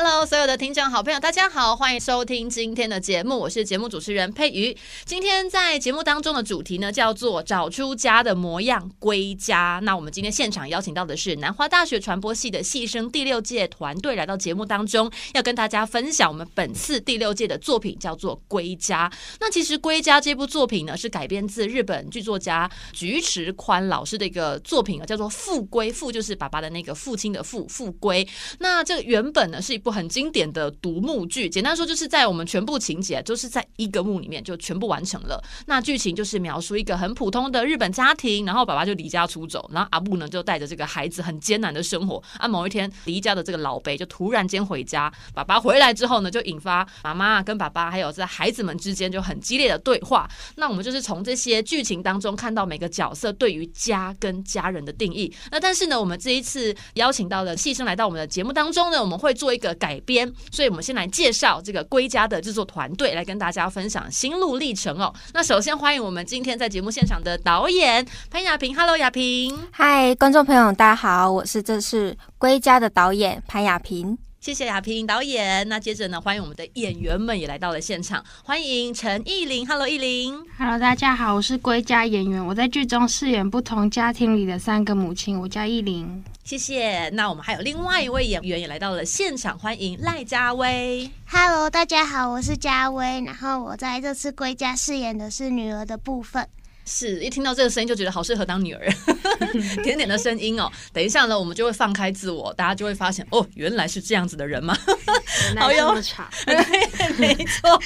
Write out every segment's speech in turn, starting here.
Hello，所有的听众好朋友，大家好，欢迎收听今天的节目，我是节目主持人佩瑜。今天在节目当中的主题呢，叫做找出家的模样，归家。那我们今天现场邀请到的是南华大学传播系的戏声第六届团队来到节目当中，要跟大家分享我们本次第六届的作品，叫做《归家》。那其实《归家》这部作品呢，是改编自日本剧作家菊池宽老师的一个作品啊，叫做《父归》，父就是爸爸的那个父亲的父，父归。那这个原本呢是一部。很经典的独幕剧，简单说就是在我们全部情节就是在一个幕里面就全部完成了。那剧情就是描述一个很普通的日本家庭，然后爸爸就离家出走，然后阿布呢就带着这个孩子很艰难的生活。啊，某一天离家的这个老辈就突然间回家，爸爸回来之后呢，就引发妈妈跟爸爸还有在孩子们之间就很激烈的对话。那我们就是从这些剧情当中看到每个角色对于家跟家人的定义。那但是呢，我们这一次邀请到的戏生来到我们的节目当中呢，我们会做一个。改编，所以我们先来介绍这个《归家》的制作团队，来跟大家分享心路历程哦。那首先欢迎我们今天在节目现场的导演潘雅萍，Hello，雅萍。嗨，观众朋友，大家好，我是这次《归家》的导演潘雅萍。谢谢雅萍导演。那接着呢，欢迎我们的演员们也来到了现场，欢迎陈艺伶，Hello，艺伶。Hello，大家好，我是《归家》演员，我在剧中饰演不同家庭里的三个母亲，我叫艺伶。谢谢。那我们还有另外一位演员也来到了现场，欢迎赖家威。Hello，大家好，我是家威。然后我在这次归家饰演的是女儿的部分。是一听到这个声音就觉得好适合当女儿，甜甜的声音哦。等一下呢，我们就会放开自我，大家就会发现哦，原来是这样子的人嘛？好哟，对，没错。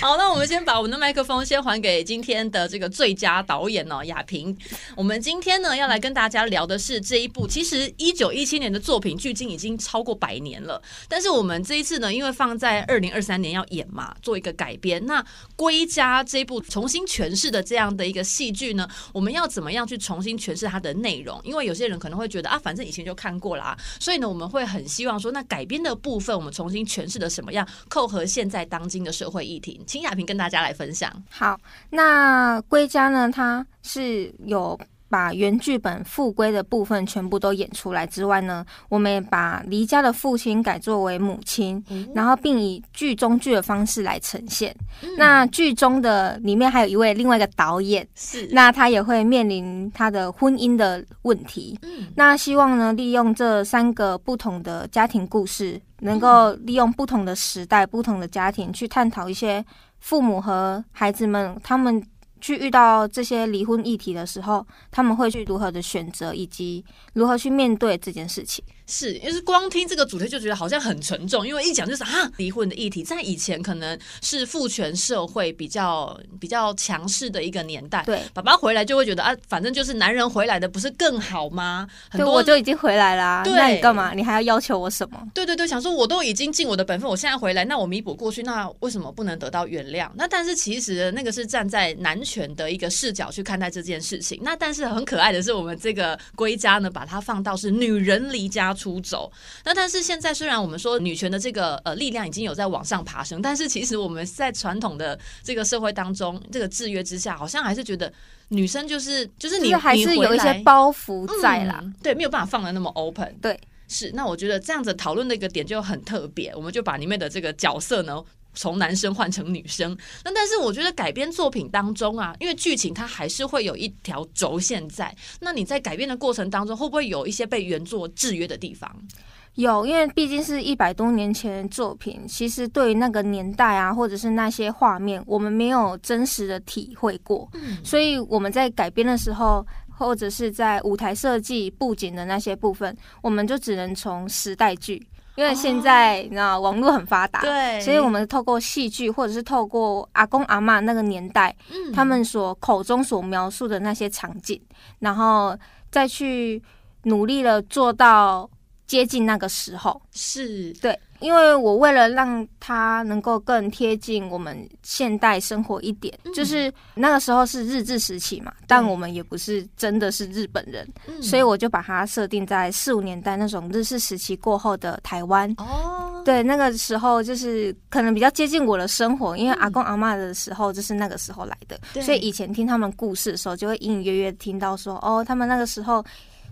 好，那我们先把我们的麦克风先还给今天的这个最佳导演哦，亚萍。我们今天呢要来跟大家聊的是这一部，其实一九一七年的作品，距今已经超过百年了。但是我们这一次呢，因为放在二零二三年要演嘛，做一个改编。那《归家》这一部重新诠释的这样的一个。戏剧呢，我们要怎么样去重新诠释它的内容？因为有些人可能会觉得啊，反正以前就看过啦啊，所以呢，我们会很希望说，那改编的部分我们重新诠释的什么样，扣合现在当今的社会议题，请雅萍跟大家来分享。好，那归家呢，它是有。把原剧本复归的部分全部都演出来之外呢，我们也把离家的父亲改作为母亲，嗯、然后并以剧中剧的方式来呈现。嗯、那剧中的里面还有一位另外一个导演，是那他也会面临他的婚姻的问题。嗯、那希望呢，利用这三个不同的家庭故事，能够利用不同的时代、不同的家庭去探讨一些父母和孩子们他们。去遇到这些离婚议题的时候，他们会去如何的选择，以及如何去面对这件事情。是，因为光听这个主题就觉得好像很沉重，因为一讲就是啊，离婚的议题，在以前可能是父权社会比较比较强势的一个年代。对，爸爸回来就会觉得啊，反正就是男人回来的不是更好吗？很多我就已经回来啦，对，那你干嘛？你还要要求我什么？对对对，想说我都已经尽我的本分，我现在回来，那我弥补过去，那为什么不能得到原谅？那但是其实那个是站在男权的一个视角去看待这件事情。那但是很可爱的是，我们这个归家呢，把它放到是女人离家出走，那但是现在虽然我们说女权的这个呃力量已经有在往上爬升，但是其实我们在传统的这个社会当中，这个制约之下，好像还是觉得女生就是就是你还是有一些包袱在啦，嗯、对，没有办法放的那么 open，对，是。那我觉得这样子讨论的一个点就很特别，我们就把里面的这个角色呢。从男生换成女生，那但是我觉得改编作品当中啊，因为剧情它还是会有一条轴线在。那你在改编的过程当中，会不会有一些被原作制约的地方？有，因为毕竟是一百多年前的作品，其实对于那个年代啊，或者是那些画面，我们没有真实的体会过，嗯，所以我们在改编的时候，或者是在舞台设计、布景的那些部分，我们就只能从时代剧。因为现在你知道网络很发达，对，所以我们透过戏剧或者是透过阿公阿妈那个年代，嗯，他们所口中所描述的那些场景，然后再去努力的做到接近那个时候，是。对。因为我为了让他能够更贴近我们现代生活一点，嗯、就是那个时候是日治时期嘛，但我们也不是真的是日本人，嗯、所以我就把它设定在四五年代那种日治时期过后的台湾。哦，对，那个时候就是可能比较接近我的生活，因为阿公阿妈的时候就是那个时候来的，嗯、所以以前听他们故事的时候，就会隐隐约约听到说，哦，他们那个时候。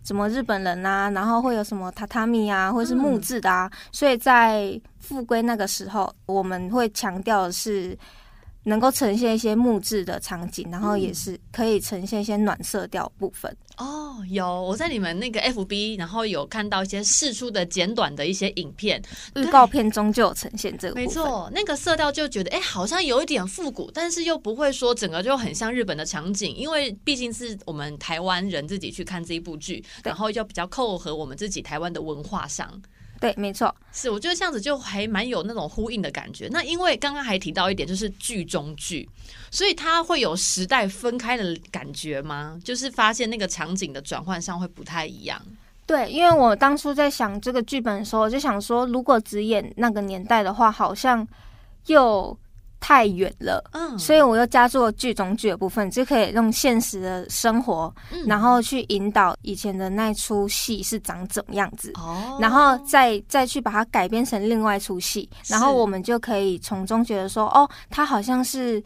什么日本人啊，然后会有什么榻榻米啊，或者是木质的啊，嗯、所以在复归那个时候，我们会强调的是。能够呈现一些木质的场景，然后也是可以呈现一些暖色调部分。哦，有我在你们那个 FB，然后有看到一些试出的简短的一些影片，预告片中就有呈现这个。没错，那个色调就觉得哎，好像有一点复古，但是又不会说整个就很像日本的场景，因为毕竟是我们台湾人自己去看这一部剧，然后就比较扣合我们自己台湾的文化上。对，没错，是我觉得这样子就还蛮有那种呼应的感觉。那因为刚刚还提到一点，就是剧中剧，所以它会有时代分开的感觉吗？就是发现那个场景的转换上会不太一样。对，因为我当初在想这个剧本的时候，我就想说，如果只演那个年代的话，好像又。太远了，嗯，所以我又加入了剧中剧的部分，就可以用现实的生活，嗯，然后去引导以前的那出戏是长怎么样子，哦，然后再再去把它改编成另外一出戏，然后我们就可以从中觉得说，哦，它好像是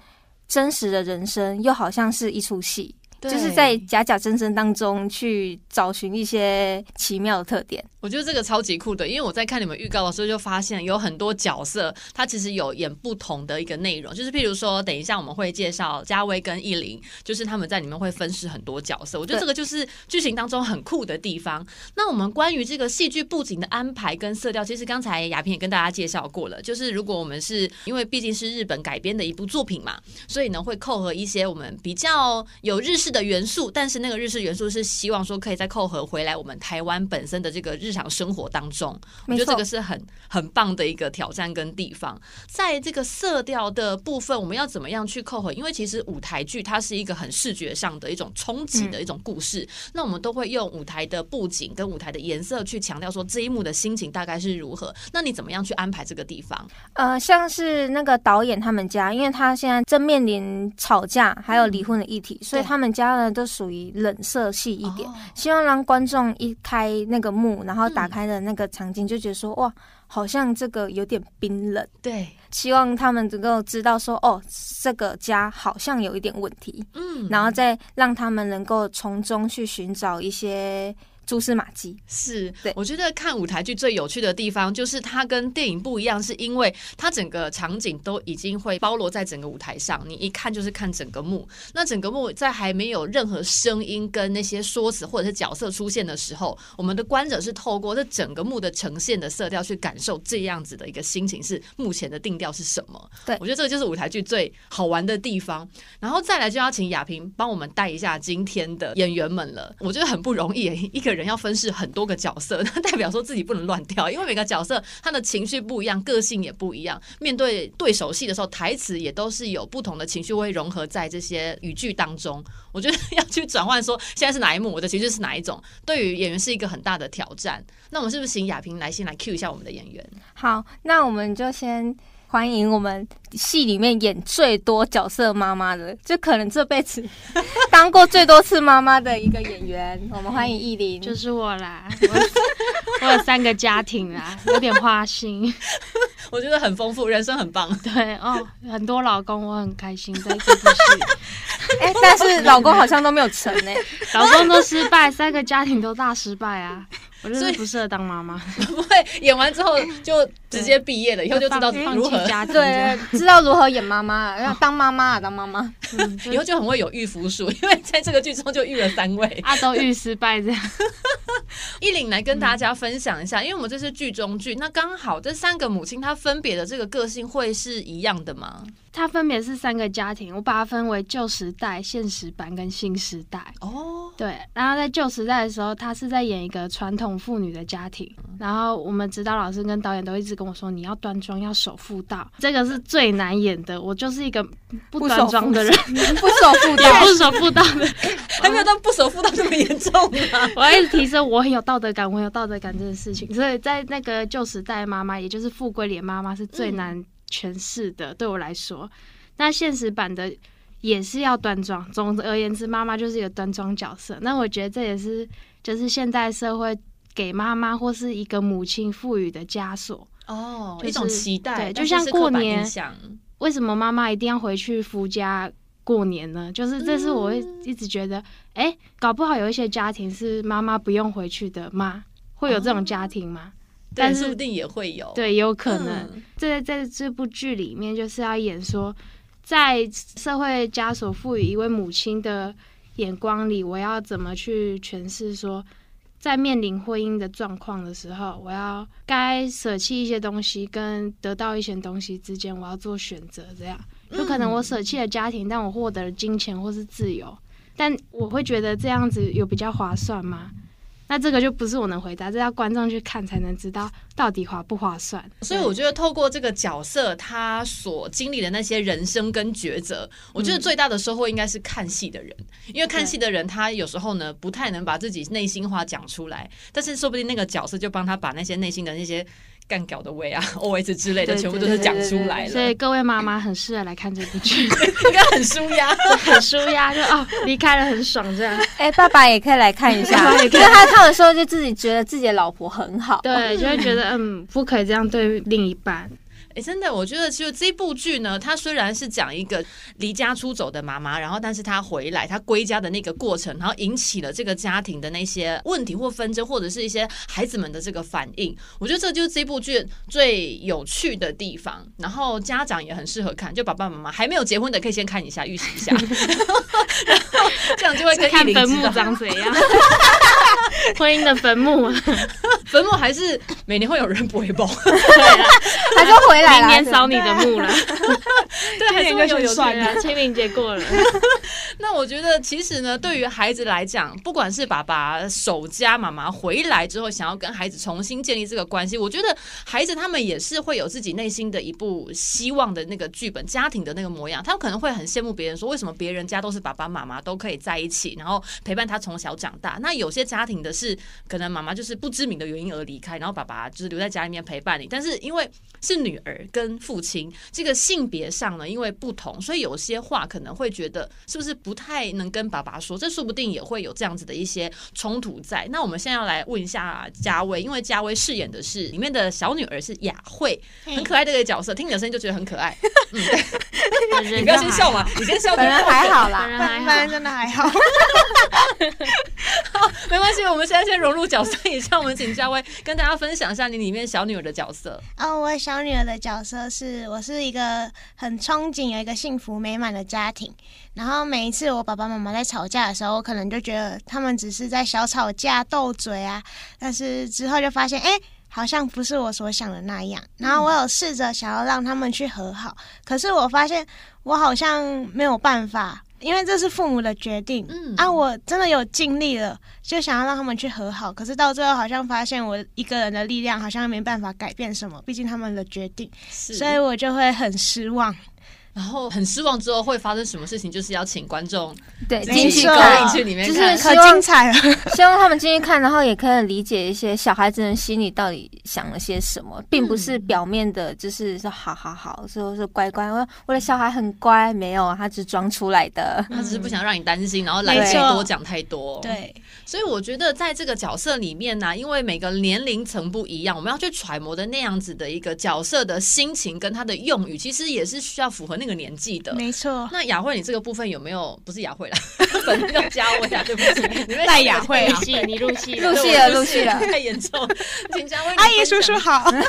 真实的人生，又好像是一出戏，对就是在假假真真当中去找寻一些奇妙的特点。我觉得这个超级酷的，因为我在看你们预告的时候就发现有很多角色，他其实有演不同的一个内容，就是譬如说，等一下我们会介绍嘉威跟艺玲，就是他们在里面会分饰很多角色。我觉得这个就是剧情当中很酷的地方。那我们关于这个戏剧布景的安排跟色调，其实刚才雅萍也跟大家介绍过了，就是如果我们是因为毕竟是日本改编的一部作品嘛，所以呢会扣合一些我们比较有日式的元素，但是那个日式元素是希望说可以再扣合回来我们台湾本身的这个日。常生活当中，我觉得这个是很很棒的一个挑战跟地方。在这个色调的部分，我们要怎么样去扣合？因为其实舞台剧它是一个很视觉上的一种冲击的一种故事，嗯、那我们都会用舞台的布景跟舞台的颜色去强调说这一幕的心情大概是如何。那你怎么样去安排这个地方？呃，像是那个导演他们家，因为他现在正面临吵架还有离婚的议题，嗯、所以他们家呢都属于冷色系一点，哦、希望让观众一开那个幕，然后。然后打开的那个场景，就觉得说哇，好像这个有点冰冷。对，希望他们能够知道说，哦，这个家好像有一点问题。嗯，然后再让他们能够从中去寻找一些。蛛丝马迹是，对，我觉得看舞台剧最有趣的地方就是它跟电影不一样，是因为它整个场景都已经会包罗在整个舞台上，你一看就是看整个幕。那整个幕在还没有任何声音跟那些说辞或者是角色出现的时候，我们的观者是透过这整个幕的呈现的色调去感受这样子的一个心情，是目前的定调是什么？对，我觉得这个就是舞台剧最好玩的地方。然后再来就要请亚萍帮我们带一下今天的演员们了，我觉得很不容易，一个人。人要分饰很多个角色，那代表说自己不能乱跳，因为每个角色他的情绪不一样，个性也不一样。面对对手戏的时候，台词也都是有不同的情绪会融合在这些语句当中。我觉得 要去转换说现在是哪一幕，我的情绪是哪一种，对于演员是一个很大的挑战。那我们是不是请亚萍来先来 cue 一下我们的演员？好，那我们就先。欢迎我们戏里面演最多角色妈妈的，就可能这辈子当过最多次妈妈的一个演员。我们欢迎艺玲，就是我啦。我，我有三个家庭啦，有点花心。我觉得很丰富，人生很棒。对哦，很多老公，我很开心在这部戏。哎、欸，但是老公好像都没有成呢，老公都失败，三个家庭都大失败啊。我就是不适合当妈妈，不会演完之后就直接毕业了，以后就知道如何。家庭对，知道如何演妈妈，要当妈妈啊，当妈妈，嗯、以后就很会有御夫术，因为在这个剧中就遇了三位，啊，都遇失败这样。艺玲来跟大家分享一下，因为我们这是剧中剧，那刚好这三个母亲她分别的这个个性会是一样的吗？它分别是三个家庭，我把它分为旧时代、现实版跟新时代。哦，对，然后在旧时代的时候，他是在演一个传统妇女的家庭。然后我们指导老师跟导演都一直跟我说，你要端庄，要守妇道，这个是最难演的。我就是一个不端庄的人，不守妇道，不守妇道的，还没有到不守妇道这么严重啊！我要一直提升我很有道德感，我很有道德感这件事情。所以在那个旧时代，妈妈也就是富贵莲妈妈是最难诠释的，嗯、对我来说。那现实版的。也是要端庄。总而言之，妈妈就是一个端庄角色。那我觉得这也是就是现代社会给妈妈或是一个母亲赋予的枷锁哦，就是、一种期待。对，就像过年，为什么妈妈一定要回去夫家过年呢？就是这是我会一直觉得，哎、嗯欸，搞不好有一些家庭是妈妈不用回去的吗？会有这种家庭吗？哦、但是说不定也会有，对，有可能。在、嗯、在这部剧里面，就是要演说。在社会枷锁赋予一位母亲的眼光里，我要怎么去诠释说，在面临婚姻的状况的时候，我要该舍弃一些东西，跟得到一些东西之间，我要做选择。这样，有可能我舍弃了家庭，但我获得了金钱或是自由，但我会觉得这样子有比较划算吗？那这个就不是我能回答，这要观众去看才能知道到底划不划算。所以我觉得透过这个角色，他所经历的那些人生跟抉择，我觉得最大的收获应该是看戏的人，因为看戏的人他有时候呢不太能把自己内心话讲出来，但是说不定那个角色就帮他把那些内心的那些。干搞的味啊，OS 之类的，全部都是讲出来了。所以各位妈妈很适合来看这部剧，应该很舒压，很舒压，就哦离开了很爽这样。哎、欸，爸爸也可以来看一下，因为他看的时候就自己觉得自己的老婆很好，对，就会觉得嗯，不可以这样对另一半。哎，真的，我觉得其实这部剧呢，它虽然是讲一个离家出走的妈妈，然后但是她回来，她归家的那个过程，然后引起了这个家庭的那些问题或纷争，或者是一些孩子们的这个反应。我觉得这就是这部剧最有趣的地方。然后家长也很适合看，就爸爸妈妈还没有结婚的可以先看一下，预习一下，然后这样就会跟看坟墓长怎样。婚姻的坟墓，坟墓还是每年会有人回报，对啊，他就回来了，明年扫你的墓了。对，还是会有有算的。清明节过了，那我觉得其实呢，对于孩子来讲，不管是爸爸守家，妈妈回来之后想要跟孩子重新建立这个关系，我觉得孩子他们也是会有自己内心的一部希望的那个剧本，家庭的那个模样。他们可能会很羡慕别人，说为什么别人家都是爸爸妈妈都可以在一起，然后陪伴他从小长大。那有些家庭的。是可能妈妈就是不知名的原因而离开，然后爸爸就是留在家里面陪伴你。但是因为是女儿跟父亲这个性别上呢，因为不同，所以有些话可能会觉得是不是不太能跟爸爸说，这说不定也会有这样子的一些冲突在。那我们现在要来问一下嘉威，因为嘉威饰演的是里面的小女儿是雅慧，很可爱的一个角色，听你的声音就觉得很可爱。嗯，对，你不要先笑嘛，你先笑。本人还好啦，本人真的还好。好，没关系，我们。现在先融入角色，也让我们请嘉威跟大家分享一下你里面小女儿的角色。哦，我小女儿的角色是我是一个很憧憬有一个幸福美满的家庭。然后每一次我爸爸妈妈在吵架的时候，我可能就觉得他们只是在小吵架斗嘴啊。但是之后就发现，哎，好像不是我所想的那样。然后我有试着想要让他们去和好，可是我发现我好像没有办法。因为这是父母的决定，嗯。啊，我真的有尽力了，就想要让他们去和好，可是到最后好像发现我一个人的力量好像没办法改变什么，毕竟他们的决定，所以我就会很失望。然后很失望之后会发生什么事情？就是要请观众对进去看，进去里面，就是可精彩了。希望他们进去看，然后也可以理解一些小孩子的心里到底想了些什么，并不是表面的，就是说好好好，说说乖乖。我我的小孩很乖，没有，他只是装出来的，他只是不想让你担心，然后来太多讲太多。对，所以我觉得在这个角色里面呢，因为每个年龄层不一样，我们要去揣摩的那样子的一个角色的心情跟他的用语，其实也是需要符合。那个年纪的，没错。那雅慧，你这个部分有没有？不是雅慧啦，本名叫家威啊，对不起，你赖雅慧，入戏，你入戏，入戏了，入戏了，太严重。请家威，阿姨叔叔好。等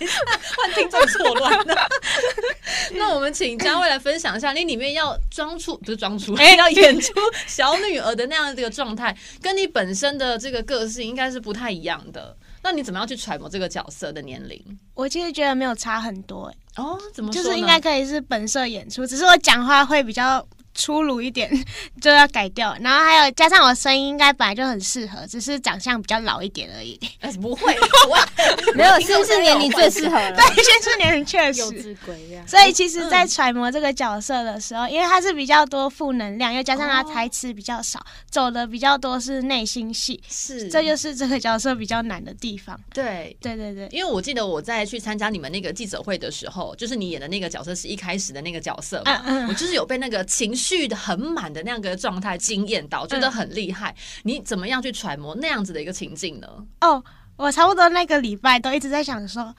一下，换听众错乱了。那我们请嘉慧来分享一下，你里面要装出不是装出，哎，要演出小女儿的那样的一个状态，跟你本身的这个个性应该是不太一样的。那你怎么样去揣摩这个角色的年龄？我其实觉得没有差很多，欸，哦，怎么说？就是应该可以是本色演出，只是我讲话会比较粗鲁一点，就要改掉。然后还有加上我声音应该本来就很适合，只是长相比较老一点而已。哎，不会，不会，没有，先是年龄最适合了。对，先是年龄确幼实。稚鬼呀！所以其实，在揣摩这个角色的时候，因为他是比较多负能量，又加上他台词比较少，走的比较多是内心戏，是，这就是这个角色比较难的地方。对，对对对，因为我记得我在去参加你们那个记者会的时候，就是你演的那个角色是一开始的那个角色嘛，嗯嗯，我就是有被那个情绪的很满的那样个状态惊艳到，觉得很厉害。你怎么样去揣摩那样子的一个情境呢？哦，我差不多那个礼拜都一直在想说。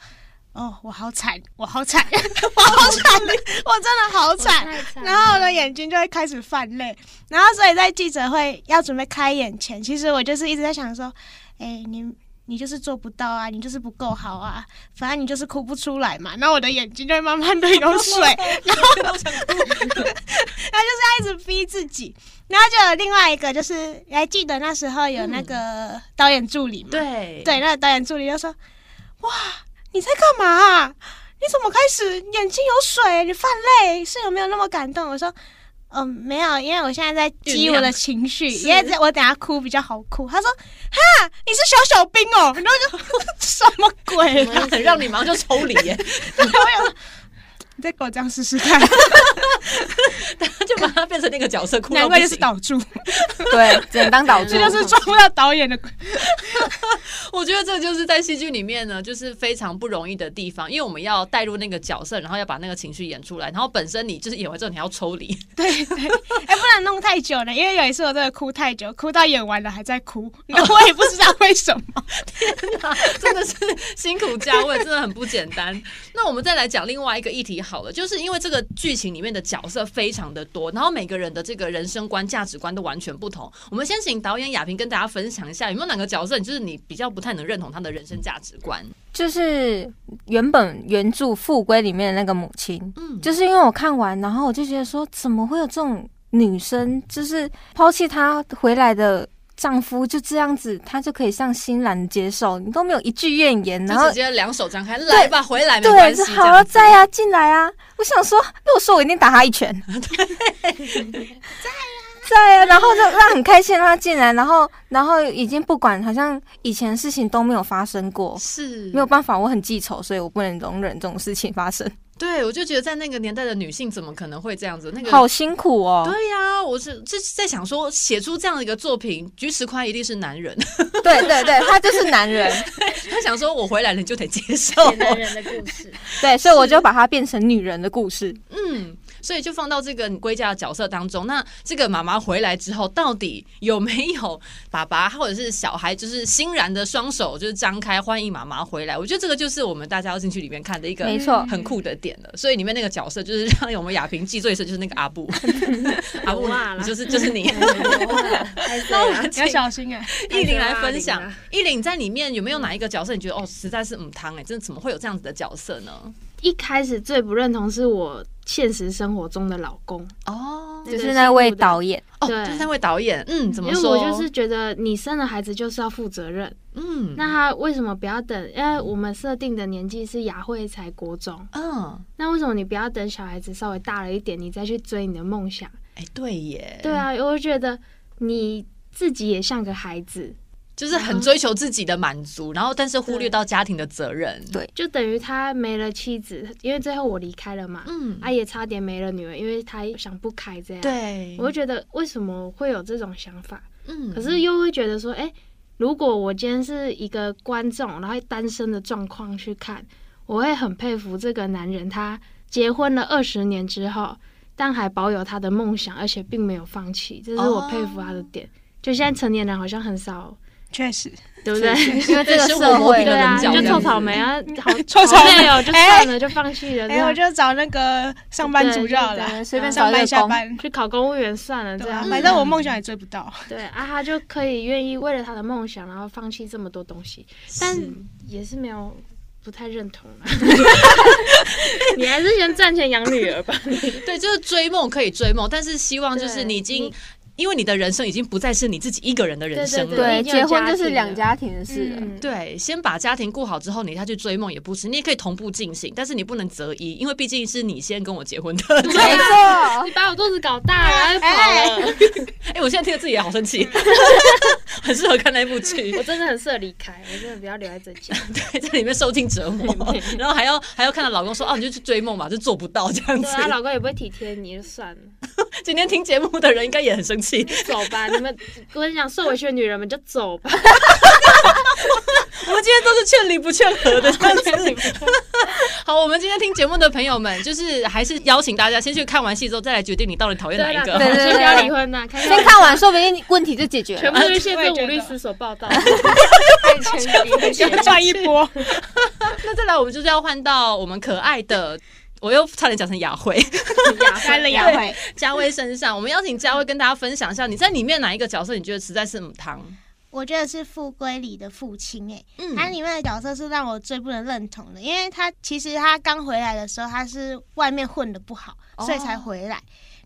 哦，我好惨，我好惨，我好惨，我真的好惨。然后我的眼睛就会开始泛泪。然后所以在记者会要准备开演前，其实我就是一直在想说，哎、欸，你你就是做不到啊，你就是不够好啊，反正你就是哭不出来嘛。然后我的眼睛就会慢慢的有 水，然后 然后就是要一直逼自己。然后就有另外一个，就是你还记得那时候有那个导演助理嘛？嗯、对对，那个导演助理就说，哇。你在干嘛啊？你怎么开始眼睛有水？你犯泪是有没有那么感动？我说，嗯，没有，因为我现在在激我的情绪，因为我等下哭比较好哭。他说，哈，你是小小兵哦，然后就 什么鬼 让你马上就抽离耶。对，我有。你再给我这样试试看，他就把他变成那个角色，哭，难怪就是导助，对，只能当导助，这就是装不到导演的。我觉得这就是在戏剧里面呢，就是非常不容易的地方，因为我们要带入那个角色，然后要把那个情绪演出来，然后本身你就是演完之后你要抽离，对对，哎，不然弄太久了，因为有一次我真的哭太久，哭到演完了还在哭，那我也不知道为什么。天哪，真的是辛苦加位，真的很不简单。那我们再来讲另外一个议题。好了，就是因为这个剧情里面的角色非常的多，然后每个人的这个人生观、价值观都完全不同。我们先请导演亚萍跟大家分享一下，有没有哪个角色，就是你比较不太能认同他的人生价值观？就是原本原著《富归》里面的那个母亲，嗯，就是因为我看完，然后我就觉得说，怎么会有这种女生，就是抛弃她回来的。丈夫就这样子，他就可以像欣然接受，你都没有一句怨言，然后直接两手张开，来吧，回来没关系，对，好了，在啊，进来啊！我想说，如果说我一定打他一拳，对，在啊，在啊，然后就让他很开心让他进来，然后然后已经不管，好像以前事情都没有发生过，是没有办法，我很记仇，所以我不能容忍这种事情发生。对，我就觉得在那个年代的女性怎么可能会这样子？那个好辛苦哦。对呀、啊，我是就是在想说，写出这样的一个作品，菊池宽一定是男人。对对对，他就是男人。他想说，我回来了你就得接受男人的故事。对，所以我就把它变成女人的故事。嗯。所以就放到这个归家的角色当中。那这个妈妈回来之后，到底有没有爸爸或者是小孩，就是欣然的双手就是张开欢迎妈妈回来？我觉得这个就是我们大家要进去里面看的一个没错很酷的点了。所以里面那个角色就是让我们亚萍记最深，就是那个阿布，阿布你就是就是你。那我们要小心哎。依琳来分享，奕伶在里面有没有哪一个角色你觉得哦实在是母汤哎，真的怎么会有这样子的角色呢？一开始最不认同是我现实生活中的老公哦，就是那位导演哦，就是那位导演，嗯，怎么说？因为我就是觉得你生了孩子就是要负责任，嗯，那他为什么不要等？因为我们设定的年纪是雅慧才国中，嗯，那为什么你不要等小孩子稍微大了一点，你再去追你的梦想？哎，对耶，对啊，我觉得你自己也像个孩子。就是很追求自己的满足，然后但是忽略到家庭的责任，对，就等于他没了妻子，因为最后我离开了嘛，嗯，他也差点没了女儿，因为他想不开这样，对，我会觉得为什么会有这种想法，嗯，可是又会觉得说，哎，如果我今天是一个观众，然后单身的状况去看，我会很佩服这个男人，他结婚了二十年之后，但还保有他的梦想，而且并没有放弃，这是我佩服他的点。就现在成年人好像很少。确实，对不对？因为这个社会对啊，就臭草莓啊，好 臭草莓哦，就算了，就放弃了。哎，我就找那个上班族就好了，随便上班下班，去考公务员算了，这样反正我梦想也追不到。对啊，他就可以愿意为了他的梦想，然后放弃这么多东西，但也是没有不太认同了。你还是先赚钱养女儿吧。对，就是追梦可以追梦，但是希望就是你已经。因为你的人生已经不再是你自己一个人的人生了。对，结婚就是两家庭的事了。嗯对，先把家庭顾好之后，你再去追梦也不迟。你也可以同步进行，但是你不能择一，因为毕竟是你先跟我结婚的。没错 你，把我肚子搞大了，然后跑了，哎、我现在听着自己也好生气，很适合看那部剧 我。真的很适合离开，我真的不要留在这家。对，在里面受尽折磨，然后还要还要看到老公说：“哦，你就去追梦吧，就做不到这样对，她子。老公也不会体贴你，就算了，”今天听节目的人应该也很生气。走吧，你们我跟你讲，受委屈的女人们就走吧。我们今天都是劝离不劝和的 这样子。好，我们今天听节目的朋友们，就是还是邀请大家先去看完戏之后，再来决定你到底讨厌哪一个。对 对先不要离婚呐，看先看完，说不定问题就解决了。全部都是谢振武律师所报道，赚一波。那再来，我们就是要换到我们可爱的，我又差点讲成雅慧，开了雅慧，佳薇身上。我们邀请佳薇跟大家分享一下，你在里面哪一个角色你觉得实在是母汤？我觉得是富贵里的父亲，哎，嗯他里面的角色是让我最不能认同的，因为他其实他刚回来的时候，他是外面混的不好，哦所以才回来。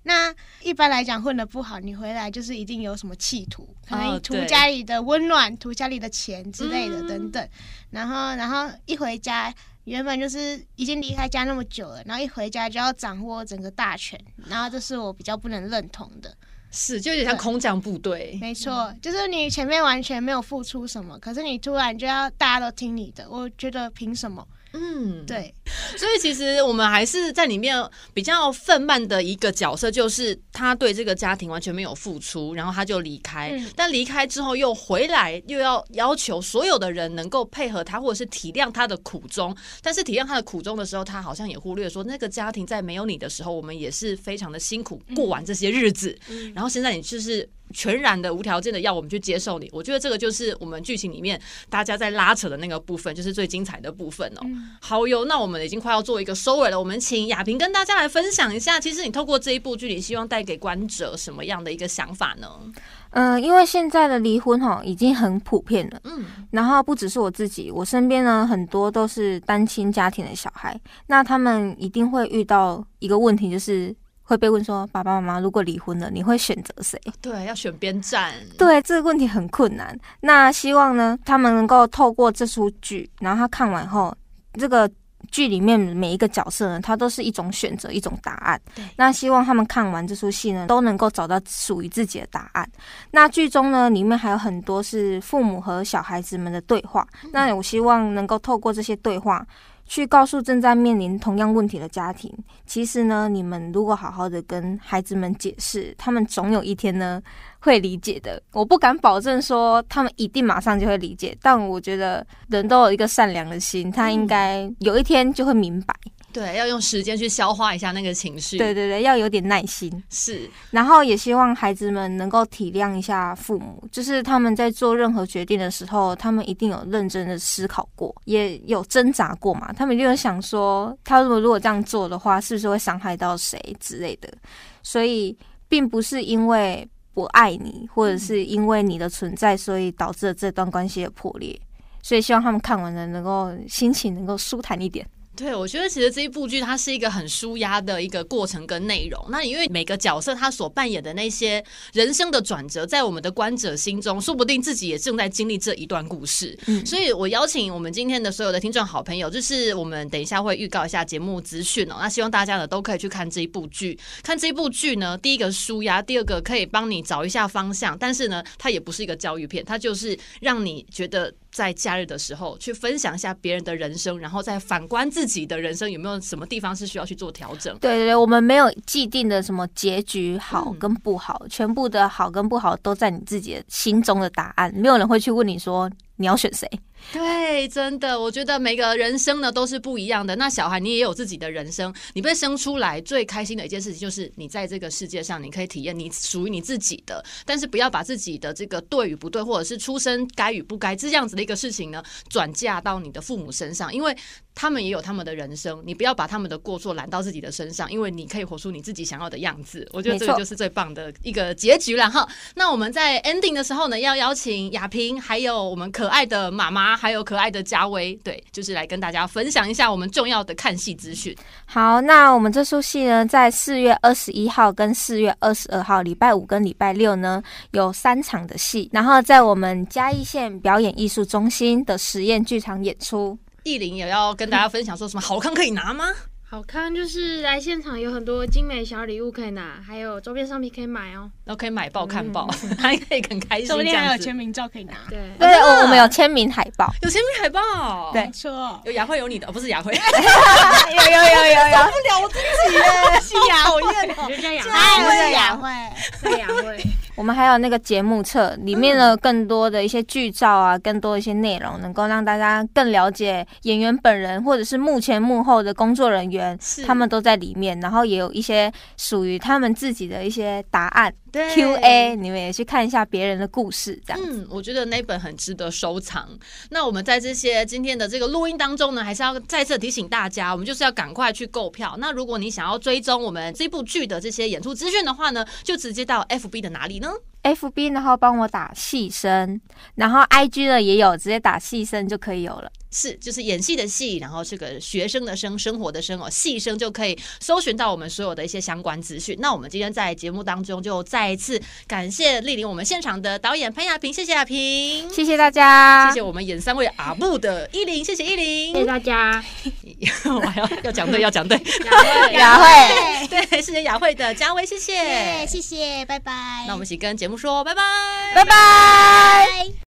那一般来讲，混的不好，你回来就是一定有什么企图，可能图家里的温暖，图家里的钱之类的嗯等等。然后，然后一回家，原本就是已经离开家那么久了，然后一回家就要掌握整个大权，然后这是我比较不能认同的。是，就有点像空降部队。没错，就是你前面完全没有付出什么，可是你突然就要大家都听你的，我觉得凭什么？嗯，对，所以其实我们还是在里面比较愤懑的一个角色，就是他对这个家庭完全没有付出，然后他就离开。嗯但离开之后又回来，又要要求所有的人能够配合他，或者是体谅他的苦衷。但是体谅他的苦衷的时候，他好像也忽略说，那个家庭在没有你的时候，我们也是非常的辛苦过完这些日子。然后现在你就是。全然的、无条件的要我们去接受你，我觉得这个就是我们剧情里面大家在拉扯的那个部分，就是最精彩的部分哦。好哟，那我们已经快要做一个收尾了，我们请亚萍跟大家来分享一下，其实你透过这一部剧，你希望带给观者什么样的一个想法呢？嗯，因为现在的离婚哈已经很普遍了，嗯，然后不只是我自己，我身边呢很多都是单亲家庭的小孩，那他们一定会遇到一个问题，就是会被问说，爸爸妈妈如果离婚了，你会选择谁？对，要选边站。对，这个问题很困难。那希望呢，他们能够透过这出剧，然后他看完后，这个剧里面每一个角色呢，他都是一种选择，一种答案。对那希望他们看完这出戏呢，都能够找到属于自己的答案。那剧中呢，里面还有很多是父母和小孩子们的对话。那我希望能够透过这些对话。去告诉正在面临同样问题的家庭，其实呢，你们如果好好的跟孩子们解释，他们总有一天呢会理解的。我不敢保证说他们一定马上就会理解，但我觉得人都有一个善良的心，他应该有一天就会明白。对，要用时间去消化一下那个情绪。对对对，要有点耐心。是，然后也希望孩子们能够体谅一下父母，就是他们在做任何决定的时候，他们一定有认真的思考过，也有挣扎过嘛。他们就有想说，他如果如果这样做的话，是不是会伤害到谁之类的？所以，并不是因为不爱你，或者是因为你的存在，所以导致了这段关系的破裂。所以，希望他们看完了，能够心情能够舒坦一点。对，我觉得其实这一部剧它是一个很舒压的一个过程跟内容。那因为每个角色他所扮演的那些人生的转折，在我们的观者心中，说不定自己也正在经历这一段故事。嗯所以我邀请我们今天的所有的听众好朋友，就是我们等一下会预告一下节目资讯哦。那希望大家呢都可以去看这一部剧。看这一部剧呢，第一个舒压，第二个可以帮你找一下方向。但是呢，它也不是一个教育片，它就是让你觉得。在假日的时候去分享一下别人的人生，然后再反观自己的人生有没有什么地方是需要去做调整。对对对，我们没有既定的什么结局好嗯跟不好，全部的好跟不好都在你自己的心中的答案，没有人会去问你说你要选谁。对，真的，我觉得每个人生呢都是不一样的。那小孩，你也有自己的人生。你被生出来最开心的一件事情，就是你在这个世界上，你可以体验你属于你自己的。但是不要把自己的这个对与不对，或者是出生该与不该这样子的一个事情呢，转嫁到你的父母身上，因为他们也有他们的人生。你不要把他们的过错揽到自己的身上，因为你可以活出你自己想要的样子。我觉得这个就是最棒的一个结局了哈。那我们在 ending 的时候呢，要邀请亚萍还有我们可可爱的妈妈，还有可爱的嘉威，对，就是来跟大家分享一下我们重要的看戏资讯。好，那我们这出戏呢，在四月二十一号跟四月二十二号，礼拜五跟礼拜六呢，有三场的戏，然后在我们嘉义县表演艺术中心的实验剧场演出。艺林也要跟大家分享说什么好康可以拿吗？好看就是来现场有很多精美小礼物可以拿，还有周边商品可以买哦，然后可以买报看报，还可以很开心。说不定还有签名照可以拿。对。对，我们有签名海报，有签名海报，对，没错，有雅慧有你的，不是雅慧，有有有有有，受 不了我自己耶，心雅好厌哦，就叫雅还慧，有雅慧，对雅慧。我们还有那个节目册，里面的更多的一些剧照啊，更多一些内容，能够让大家更了解演员本人，或者是幕前幕后的工作人员，他们都在里面，然后也有一些属于他们自己的一些答案。对 Q&A，你们也去看一下别人的故事，这样。嗯，我觉得那本很值得收藏。那我们在这些今天的这个录音当中呢，还是要再次提醒大家，我们就是要赶快去购票。那如果你想要追踪我们这部剧的这些演出资讯的话呢，就直接到 FB 的哪里呢？FB，然后帮我打细声，然后 IG 的也有，直接打细声就可以有了。是，就是演戏的戏，然后这个学生的生，生活的生哦，戏生就可以搜寻到我们所有的一些相关资讯。那我们今天在节目当中就再一次感谢莅临我们现场的导演潘雅萍，谢谢雅萍，谢谢大家，谢谢我们演三位阿布的依林，谢谢依林，谢谢大家。我还要要讲对，要讲对，雅慧，雅慧，对，谢谢雅慧的嘉威，谢谢，谢谢，拜拜。那我们一起跟节目说拜拜，拜拜。